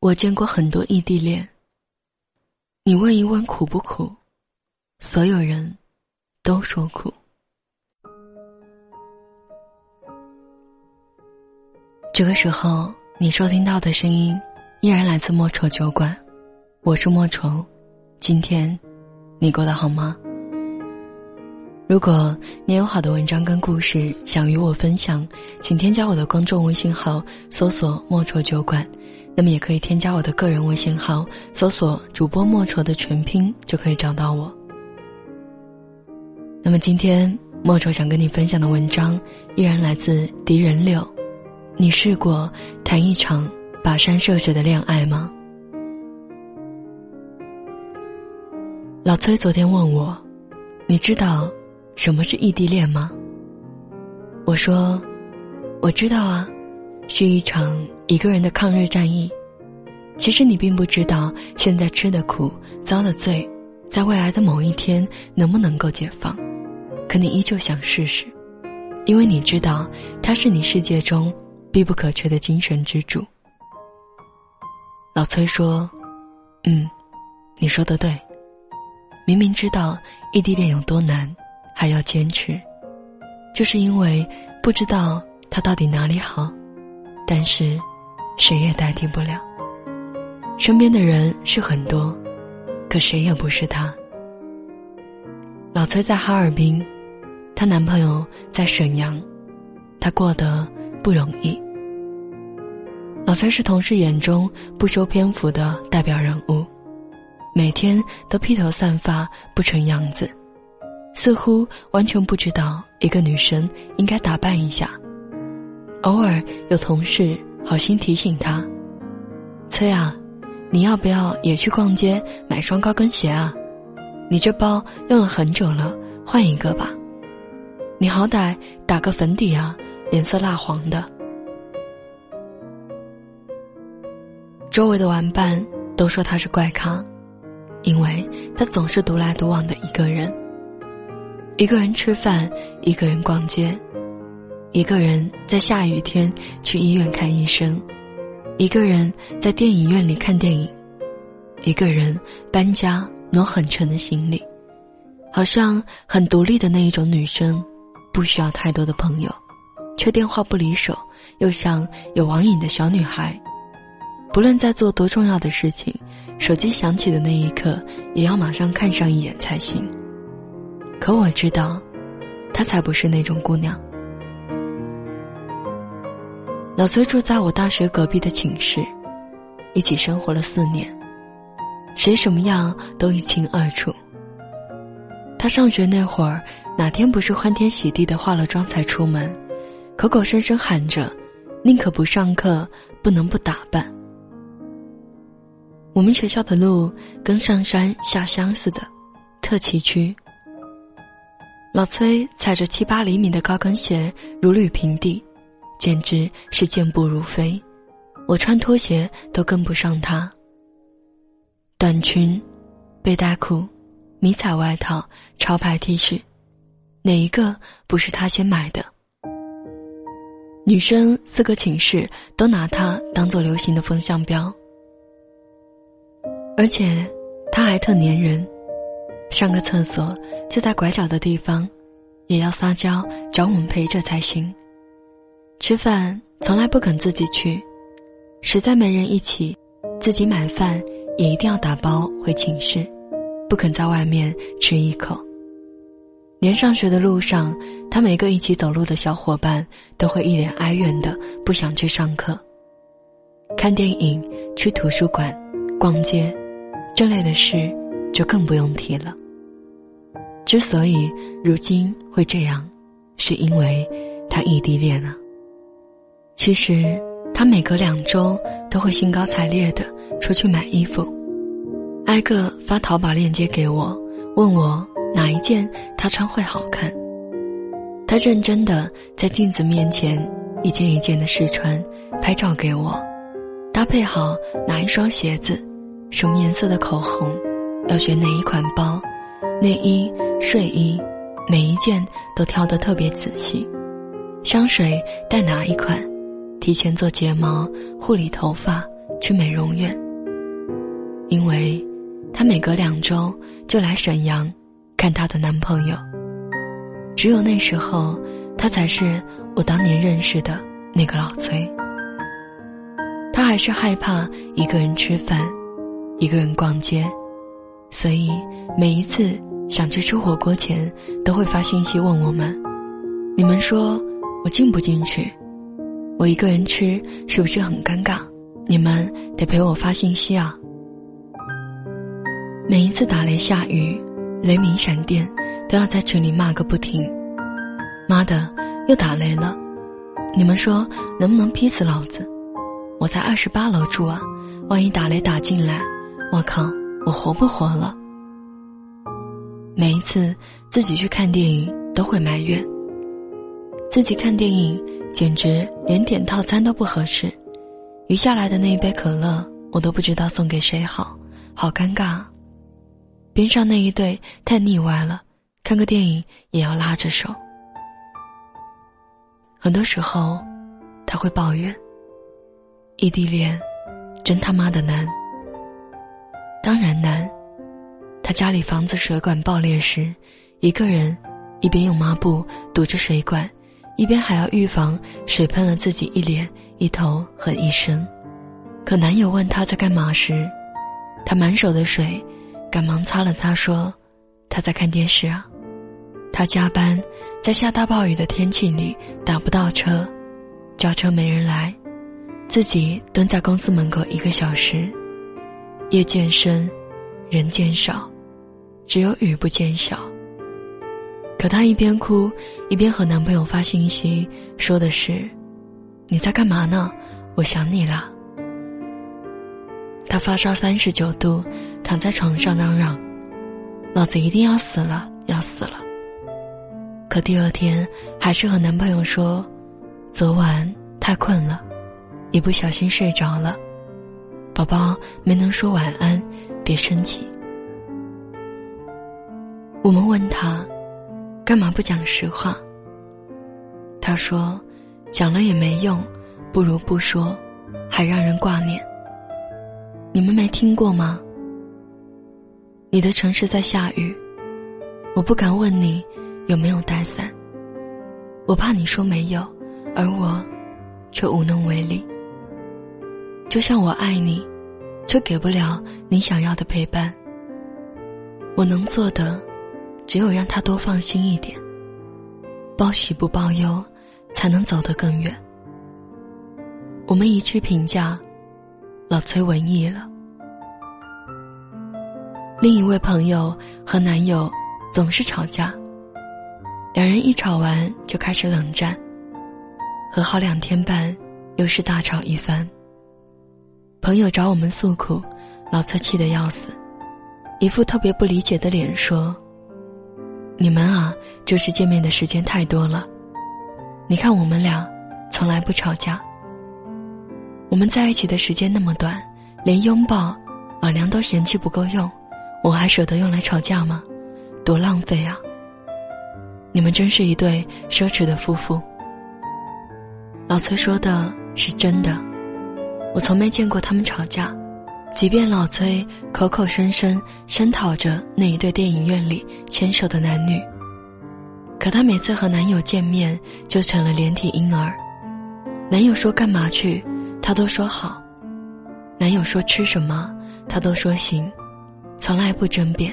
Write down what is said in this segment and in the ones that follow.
我见过很多异地恋。你问一问苦不苦？所有人都说苦。这个时候，你收听到的声音依然来自莫愁酒馆，我是莫愁。今天，你过得好吗？如果你有好的文章跟故事想与我分享，请添加我的公众微信号，搜索“莫愁酒馆”。那么也可以添加我的个人微信号，搜索“主播莫愁”的全拼，就可以找到我。那么今天莫愁想跟你分享的文章，依然来自狄仁柳。你试过谈一场跋山涉水的恋爱吗？老崔昨天问我：“你知道什么是异地恋吗？”我说：“我知道啊。”是一场一个人的抗日战役。其实你并不知道，现在吃的苦、遭的罪，在未来的某一天能不能够解放。可你依旧想试试，因为你知道，它是你世界中必不可缺的精神支柱。老崔说：“嗯，你说的对。明明知道异地恋有多难，还要坚持，就是因为不知道他到底哪里好。”但是，谁也代替不了。身边的人是很多，可谁也不是他。老崔在哈尔滨，她男朋友在沈阳，她过得不容易。老崔是同事眼中不修边幅的代表人物，每天都披头散发，不成样子，似乎完全不知道一个女生应该打扮一下。偶尔有同事好心提醒他：“崔啊，你要不要也去逛街买双高跟鞋啊？你这包用了很久了，换一个吧。你好歹打个粉底啊，脸色蜡黄的。”周围的玩伴都说他是怪咖，因为他总是独来独往的一个人，一个人吃饭，一个人逛街。一个人在下雨天去医院看医生，一个人在电影院里看电影，一个人搬家挪很沉的行李，好像很独立的那一种女生，不需要太多的朋友，却电话不离手，又像有网瘾的小女孩，不论在做多重要的事情，手机响起的那一刻，也要马上看上一眼才行。可我知道，她才不是那种姑娘。老崔住在我大学隔壁的寝室，一起生活了四年，谁什么样都一清二楚。他上学那会儿，哪天不是欢天喜地的化了妆才出门，口口声声喊着“宁可不上课，不能不打扮”。我们学校的路跟上山下乡似的，特崎岖。老崔踩着七八厘米的高跟鞋，如履平地。简直是健步如飞，我穿拖鞋都跟不上他。短裙、背带裤、迷彩外套、潮牌 T 恤，哪一个不是他先买的？女生四个寝室都拿它当做流行的风向标，而且他还特粘人，上个厕所就在拐角的地方，也要撒娇找我们陪着才行。吃饭从来不肯自己去，实在没人一起，自己买饭也一定要打包回寝室，不肯在外面吃一口。连上学的路上，他每个一起走路的小伙伴都会一脸哀怨的不想去上课。看电影、去图书馆、逛街，这类的事就更不用提了。之所以如今会这样，是因为他异地恋了。其实，他每隔两周都会兴高采烈的出去买衣服，挨个发淘宝链接给我，问我哪一件他穿会好看。他认真的在镜子面前一件一件的试穿，拍照给我，搭配好哪一双鞋子，什么颜色的口红，要选哪一款包，内衣、睡衣，每一件都挑得特别仔细，香水带哪一款。提前做睫毛、护理头发、去美容院，因为她每隔两周就来沈阳看她的男朋友。只有那时候，他才是我当年认识的那个老崔。他还是害怕一个人吃饭，一个人逛街，所以每一次想去吃火锅前，都会发信息问我们：“你们说我进不进去？我一个人吃是不是很尴尬？你们得陪我发信息啊！”每一次打雷下雨、雷鸣闪电，都要在群里骂个不停。妈的，又打雷了！你们说能不能劈死老子？我在二十八楼住啊，万一打雷打进来，我靠，我活不活了？每一次自己去看电影都会埋怨，自己看电影简直连点套餐都不合适，余下来的那一杯可乐我都不知道送给谁好，好尴尬。边上那一对太腻歪了，看个电影也要拉着手。很多时候，他会抱怨。异地恋，真他妈的难。当然难。他家里房子水管爆裂时，一个人一边用抹布堵着水管，一边还要预防水喷了自己一脸、一头和一身。可男友问他在干嘛时，他满手的水，赶忙擦了擦，说：“他在看电视啊。”他加班，在下大暴雨的天气里打不到车，叫车没人来。自己蹲在公司门口一个小时，夜渐深，人渐少，只有雨不见小。可她一边哭，一边和男朋友发信息，说的是：“你在干嘛呢？我想你了。”她发烧三十九度，躺在床上嚷嚷：“老子一定要死了，要死了。”可第二天还是和男朋友说：“昨晚太困了。”一不小心睡着了，宝宝没能说晚安，别生气。我们问他，干嘛不讲实话？他说，讲了也没用，不如不说，还让人挂念。你们没听过吗？你的城市在下雨，我不敢问你有没有带伞，我怕你说没有，而我却无能为力。就像我爱你，却给不了你想要的陪伴。我能做的，只有让他多放心一点。报喜不报忧，才能走得更远。我们一致评价，老崔文艺了。另一位朋友和男友总是吵架，两人一吵完就开始冷战，和好两天半，又是大吵一番。朋友找我们诉苦，老崔气得要死，一副特别不理解的脸说：“你们啊，就是见面的时间太多了。你看我们俩，从来不吵架。我们在一起的时间那么短，连拥抱，老娘都嫌弃不够用，我还舍得用来吵架吗？多浪费啊！你们真是一对奢侈的夫妇。”老崔说的是真的。我从没见过他们吵架，即便老崔口口声声声讨着那一对电影院里牵手的男女，可她每次和男友见面就成了连体婴儿。男友说干嘛去，她都说好；男友说吃什么，她都说行，从来不争辩。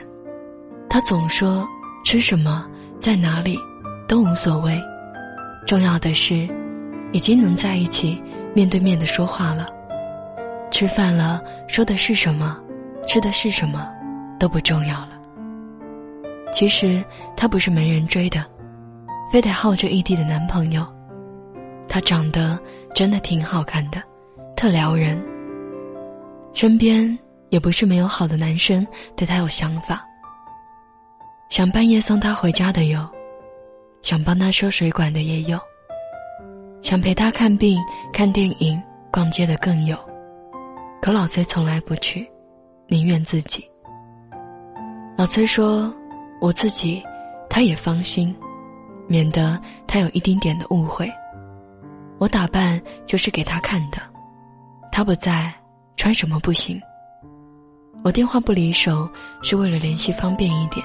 她总说吃什么在哪里都无所谓，重要的是已经能在一起面对面的说话了。吃饭了，说的是什么，吃的是什么，都不重要了。其实他不是没人追的，非得耗着异地的男朋友。他长得真的挺好看的，特撩人。身边也不是没有好的男生对他有想法。想半夜送他回家的有，想帮他修水管的也有，想陪他看病、看电影、逛街的更有。可老崔从来不去，宁愿自己。老崔说：“我自己，他也放心，免得他有一丁点的误会。我打扮就是给他看的，他不在，穿什么不行？我电话不离手是为了联系方便一点。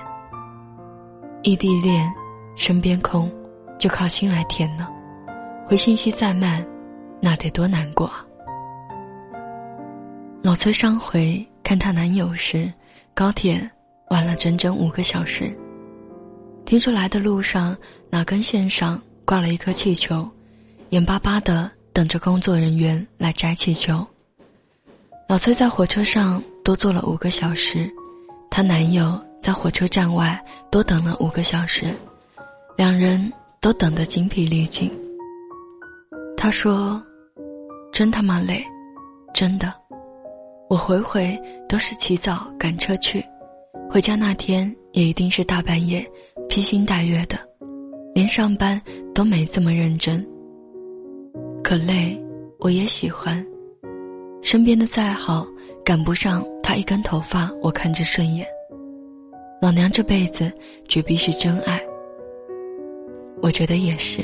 异地恋，身边空，就靠心来填呢。回信息再慢，那得多难过啊！老崔上回看她男友时，高铁晚了整整五个小时。听说来的路上哪根线上挂了一颗气球，眼巴巴的等着工作人员来摘气球。老崔在火车上多坐了五个小时，她男友在火车站外多等了五个小时，两人都等得精疲力尽。他说：“真他妈累，真的，我回回都是起早赶车去，回家那天也一定是大半夜，披星戴月的，连上班都没这么认真。可累，我也喜欢。”身边的再好，赶不上他一根头发，我看着顺眼。老娘这辈子绝逼是真爱。我觉得也是，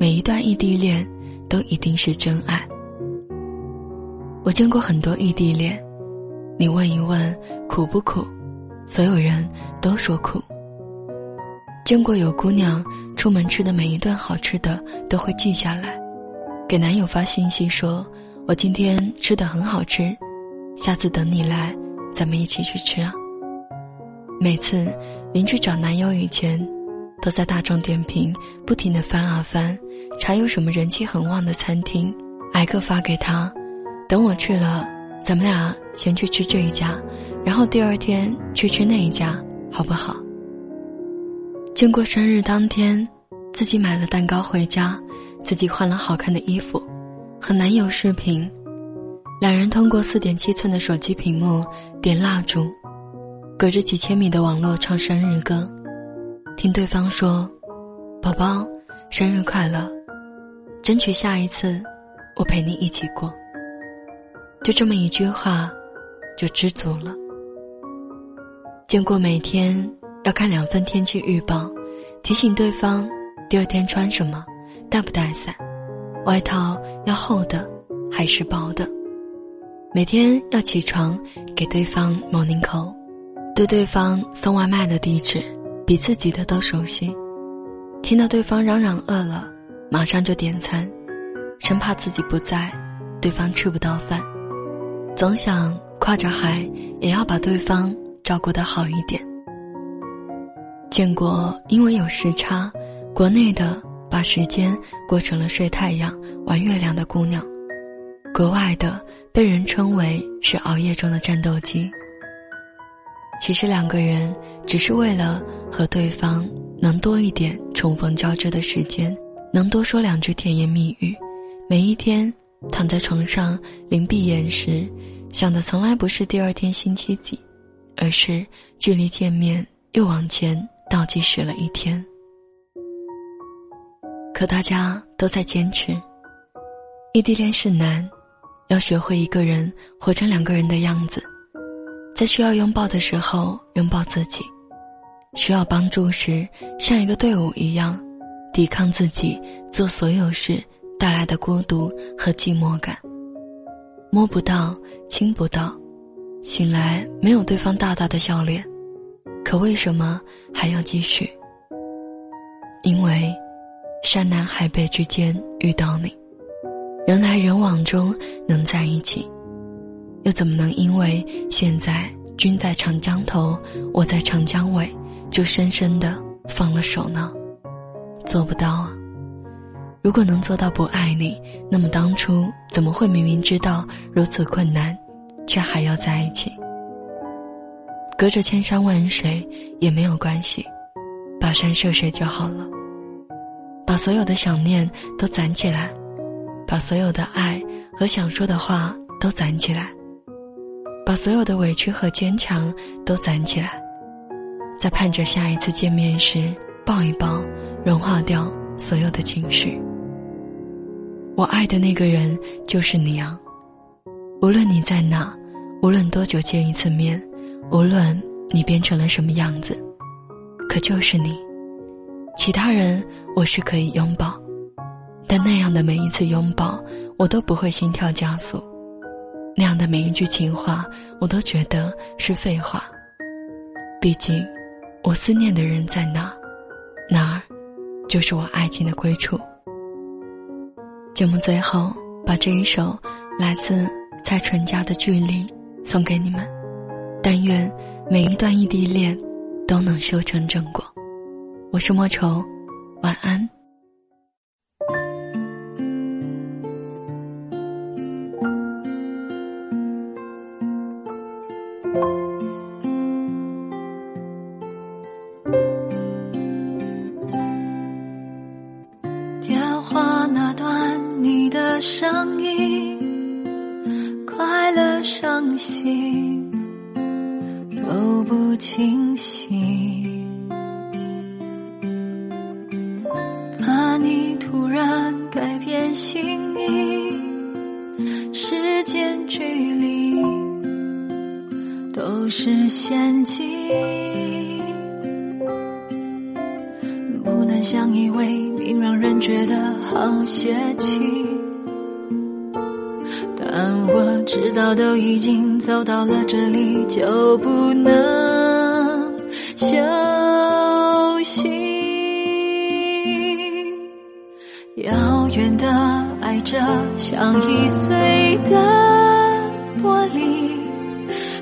每一段异地恋都一定是真爱。我见过很多异地恋，你问一问苦不苦，所有人都说苦。见过有姑娘出门吃的每一顿好吃的都会记下来，给男友发信息说。我今天吃的很好吃，下次等你来，咱们一起去吃啊。每次邻居找男友以前，都在大众点评不停的翻啊翻，查有什么人气很旺的餐厅，挨个发给他。等我去了，咱们俩先去吃这一家，然后第二天去吃那一家，好不好？经过生日当天，自己买了蛋糕回家，自己换了好看的衣服。和男友视频，两人通过四点七寸的手机屏幕点蜡烛，隔着几千米的网络唱生日歌，听对方说：“宝宝，生日快乐！”争取下一次，我陪你一起过。就这么一句话，就知足了。见过每天要看两份天气预报，提醒对方第二天穿什么，带不带伞。外套要厚的还是薄的？每天要起床给对方 morning call，对对方送外卖的地址比自己的都熟悉。听到对方嚷嚷饿了，马上就点餐，生怕自己不在，对方吃不到饭。总想跨着海也要把对方照顾得好一点。见过因为有时差，国内的。把时间过成了睡太阳、玩月亮的姑娘，国外的被人称为是熬夜中的战斗机。其实两个人只是为了和对方能多一点重逢交织的时间，能多说两句甜言蜜语。每一天躺在床上临闭眼时，想的从来不是第二天星期几，而是距离见面又往前倒计时了一天。可大家都在坚持。异地恋是难，要学会一个人活成两个人的样子，在需要拥抱的时候拥抱自己，需要帮助时像一个队伍一样，抵抗自己做所有事带来的孤独和寂寞感。摸不到，亲不到，醒来没有对方大大的笑脸，可为什么还要继续？因为。山南海北之间遇到你，人来人往中能在一起，又怎么能因为现在君在长江头，我在长江尾，就深深的放了手呢？做不到啊！如果能做到不爱你，那么当初怎么会明明知道如此困难，却还要在一起？隔着千山万水也没有关系，跋山涉水就好了。把所有的想念都攒起来，把所有的爱和想说的话都攒起来，把所有的委屈和坚强都攒起来，在盼着下一次见面时抱一抱，融化掉所有的情绪。我爱的那个人就是你啊！无论你在哪，无论多久见一次面，无论你变成了什么样子，可就是你。其他人我是可以拥抱，但那样的每一次拥抱，我都不会心跳加速。那样的每一句情话，我都觉得是废话。毕竟，我思念的人在哪，哪儿，就是我爱情的归处。节目最后，把这一首来自蔡淳佳的《距离》送给你们。但愿每一段异地恋都能修成正果。我是莫愁，晚安。的声音，快乐伤心都不清晰，怕你突然改变心意，时间距离都是陷阱，不能相依为命，让人觉得好泄气。早，都已经走到了这里，就不能休息。遥远的爱着，像易碎的玻璃，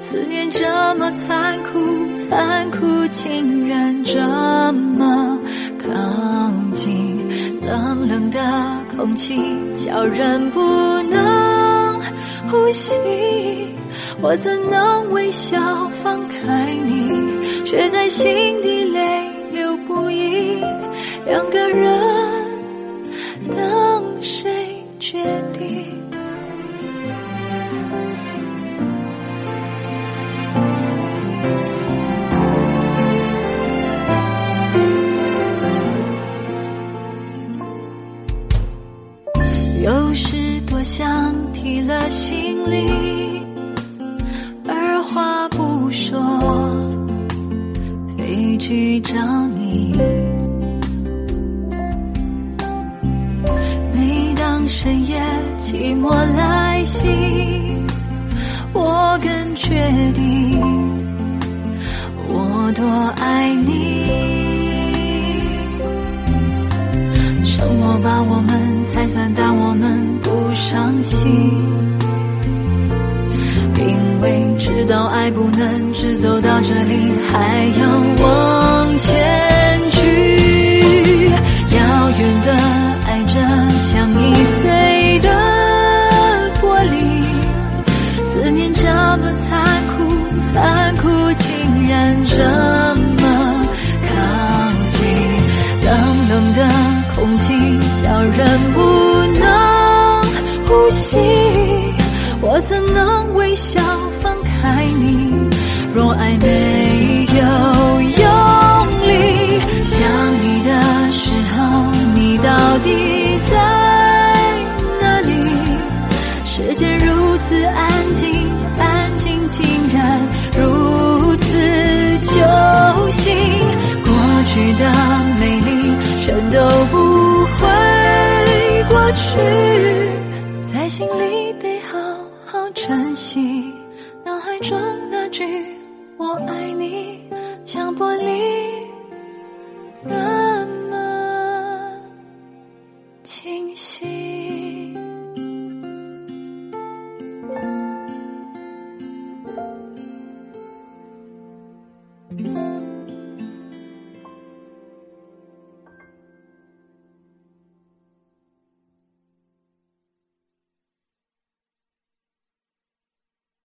思念这么残酷，残酷竟然这么靠近，冷冷的空气叫人不能。呼吸，我怎能微笑放开你，却在心底泪流不已。两个人，我来袭，我更确定我多爱你。沉默把我们拆散，但我们不。伤心，因为知道爱不能只走到这里，还要往前这去。在心里得好好珍惜，脑海中那句“我爱你”像玻璃